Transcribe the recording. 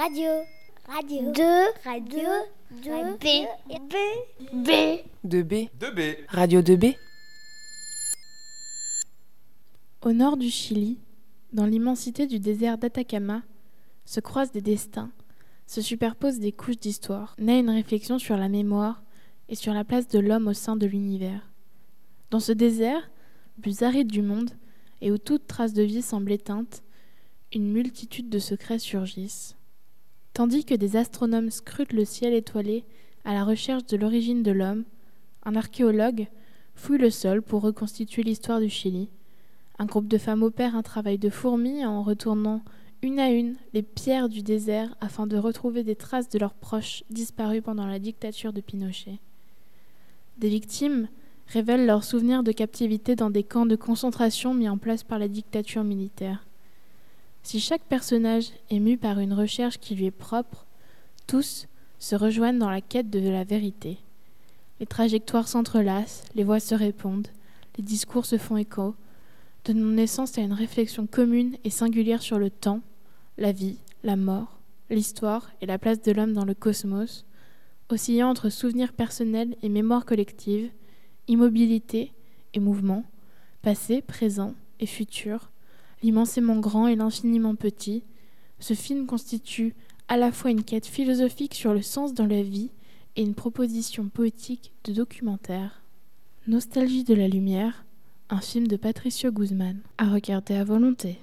Radio. Radio. 2. Radio. 2. B. B. B. 2B. 2B. Radio 2B. Au nord du Chili, dans l'immensité du désert d'Atacama, se croisent des destins, se superposent des couches d'histoire, naît une réflexion sur la mémoire et sur la place de l'homme au sein de l'univers. Dans ce désert, plus aride du monde, et où toute trace de vie semble éteinte, une multitude de secrets surgissent. Tandis que des astronomes scrutent le ciel étoilé à la recherche de l'origine de l'homme, un archéologue fouille le sol pour reconstituer l'histoire du Chili. Un groupe de femmes opère un travail de fourmi en retournant une à une les pierres du désert afin de retrouver des traces de leurs proches disparus pendant la dictature de Pinochet. Des victimes révèlent leurs souvenirs de captivité dans des camps de concentration mis en place par la dictature militaire. Si chaque personnage est mu par une recherche qui lui est propre, tous se rejoignent dans la quête de la vérité. Les trajectoires s'entrelacent, les voix se répondent, les discours se font écho, donnant naissance à une réflexion commune et singulière sur le temps, la vie, la mort, l'histoire et la place de l'homme dans le cosmos, oscillant entre souvenirs personnels et mémoire collective, immobilité et mouvement, passé, présent et futur, l'immensément grand et l'infiniment petit, ce film constitue à la fois une quête philosophique sur le sens dans la vie et une proposition poétique de documentaire. Nostalgie de la lumière, un film de Patricio Guzman, à regarder à volonté.